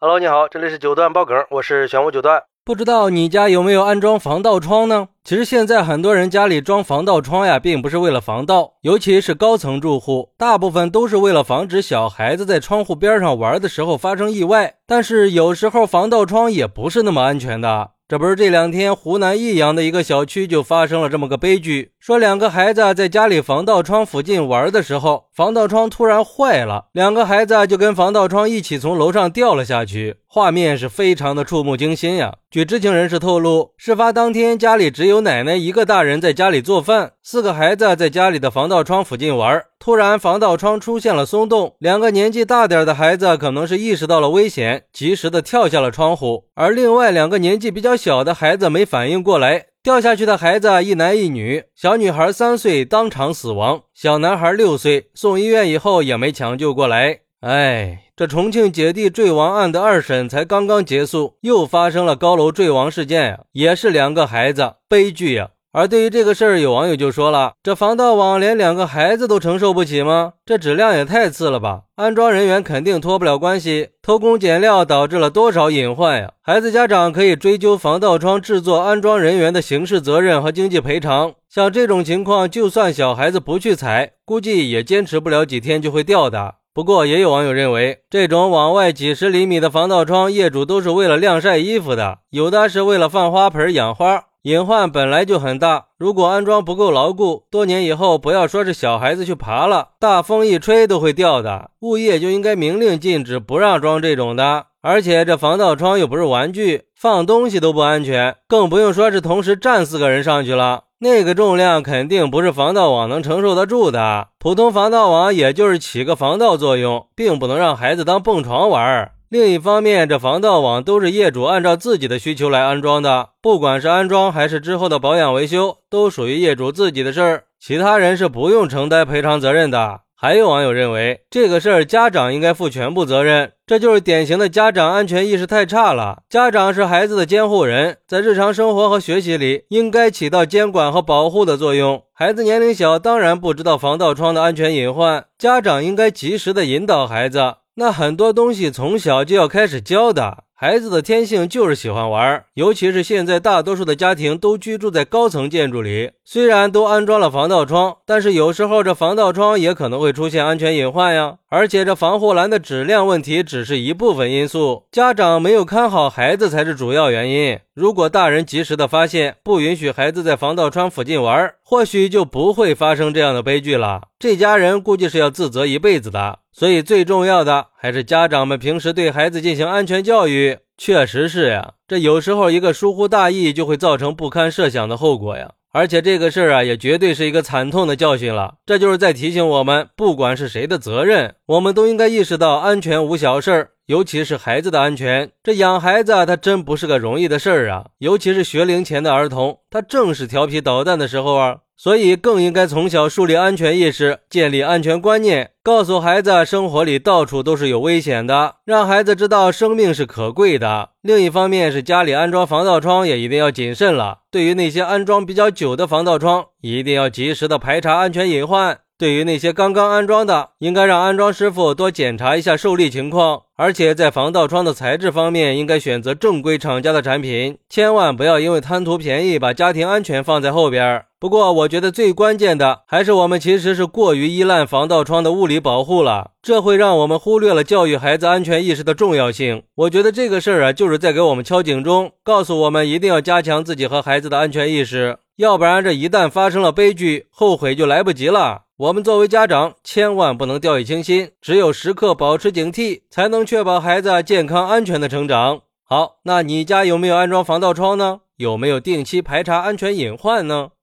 Hello，你好，这里是九段爆梗，我是玄武九段。不知道你家有没有安装防盗窗呢？其实现在很多人家里装防盗窗呀，并不是为了防盗，尤其是高层住户，大部分都是为了防止小孩子在窗户边上玩的时候发生意外。但是有时候防盗窗也不是那么安全的。这不是这两天湖南益阳的一个小区就发生了这么个悲剧，说两个孩子在家里防盗窗附近玩的时候，防盗窗突然坏了，两个孩子就跟防盗窗一起从楼上掉了下去，画面是非常的触目惊心呀。据知情人士透露，事发当天家里只有奶奶一个大人在家里做饭，四个孩子在家里的防盗窗附近玩。突然，防盗窗出现了松动，两个年纪大点的孩子可能是意识到了危险，及时的跳下了窗户，而另外两个年纪比较小的孩子没反应过来，掉下去的孩子一男一女，小女孩三岁当场死亡，小男孩六岁送医院以后也没抢救过来。哎，这重庆姐弟坠亡案的二审才刚刚结束，又发生了高楼坠亡事件呀，也是两个孩子，悲剧呀。而对于这个事儿，有网友就说了：“这防盗网连两个孩子都承受不起吗？这质量也太次了吧！安装人员肯定脱不了关系，偷工减料导致了多少隐患呀？孩子家长可以追究防盗窗制作、安装人员的刑事责任和经济赔偿。像这种情况，就算小孩子不去踩，估计也坚持不了几天就会掉的。不过，也有网友认为，这种往外几十厘米的防盗窗，业主都是为了晾晒衣服的，有的是为了放花盆养花。”隐患本来就很大，如果安装不够牢固，多年以后不要说是小孩子去爬了，大风一吹都会掉的。物业就应该明令禁止，不让装这种的。而且这防盗窗又不是玩具，放东西都不安全，更不用说是同时站四个人上去了，那个重量肯定不是防盗网能承受得住的。普通防盗网也就是起个防盗作用，并不能让孩子当蹦床玩。另一方面，这防盗网都是业主按照自己的需求来安装的，不管是安装还是之后的保养维修，都属于业主自己的事儿，其他人是不用承担赔偿责任的。还有网友认为，这个事儿家长应该负全部责任，这就是典型的家长安全意识太差了。家长是孩子的监护人，在日常生活和学习里应该起到监管和保护的作用。孩子年龄小，当然不知道防盗窗的安全隐患，家长应该及时的引导孩子。那很多东西从小就要开始教的。孩子的天性就是喜欢玩，尤其是现在大多数的家庭都居住在高层建筑里，虽然都安装了防盗窗，但是有时候这防盗窗也可能会出现安全隐患呀。而且这防护栏的质量问题只是一部分因素，家长没有看好孩子才是主要原因。如果大人及时的发现，不允许孩子在防盗窗附近玩，或许就不会发生这样的悲剧了。这家人估计是要自责一辈子的。所以最重要的还是家长们平时对孩子进行安全教育。确实是呀，这有时候一个疏忽大意就会造成不堪设想的后果呀。而且这个事儿啊，也绝对是一个惨痛的教训了。这就是在提醒我们，不管是谁的责任，我们都应该意识到安全无小事儿，尤其是孩子的安全。这养孩子啊他真不是个容易的事儿啊，尤其是学龄前的儿童，他正是调皮捣蛋的时候啊。所以更应该从小树立安全意识，建立安全观念，告诉孩子生活里到处都是有危险的，让孩子知道生命是可贵的。另一方面是家里安装防盗窗也一定要谨慎了。对于那些安装比较久的防盗窗，一定要及时的排查安全隐患。对于那些刚刚安装的，应该让安装师傅多检查一下受力情况。而且在防盗窗的材质方面，应该选择正规厂家的产品，千万不要因为贪图便宜把家庭安全放在后边儿。不过，我觉得最关键的还是我们其实是过于依赖防盗窗的物理保护了，这会让我们忽略了教育孩子安全意识的重要性。我觉得这个事儿啊，就是在给我们敲警钟，告诉我们一定要加强自己和孩子的安全意识，要不然这一旦发生了悲剧，后悔就来不及了。我们作为家长，千万不能掉以轻心，只有时刻保持警惕，才能确保孩子健康安全的成长。好，那你家有没有安装防盗窗呢？有没有定期排查安全隐患呢？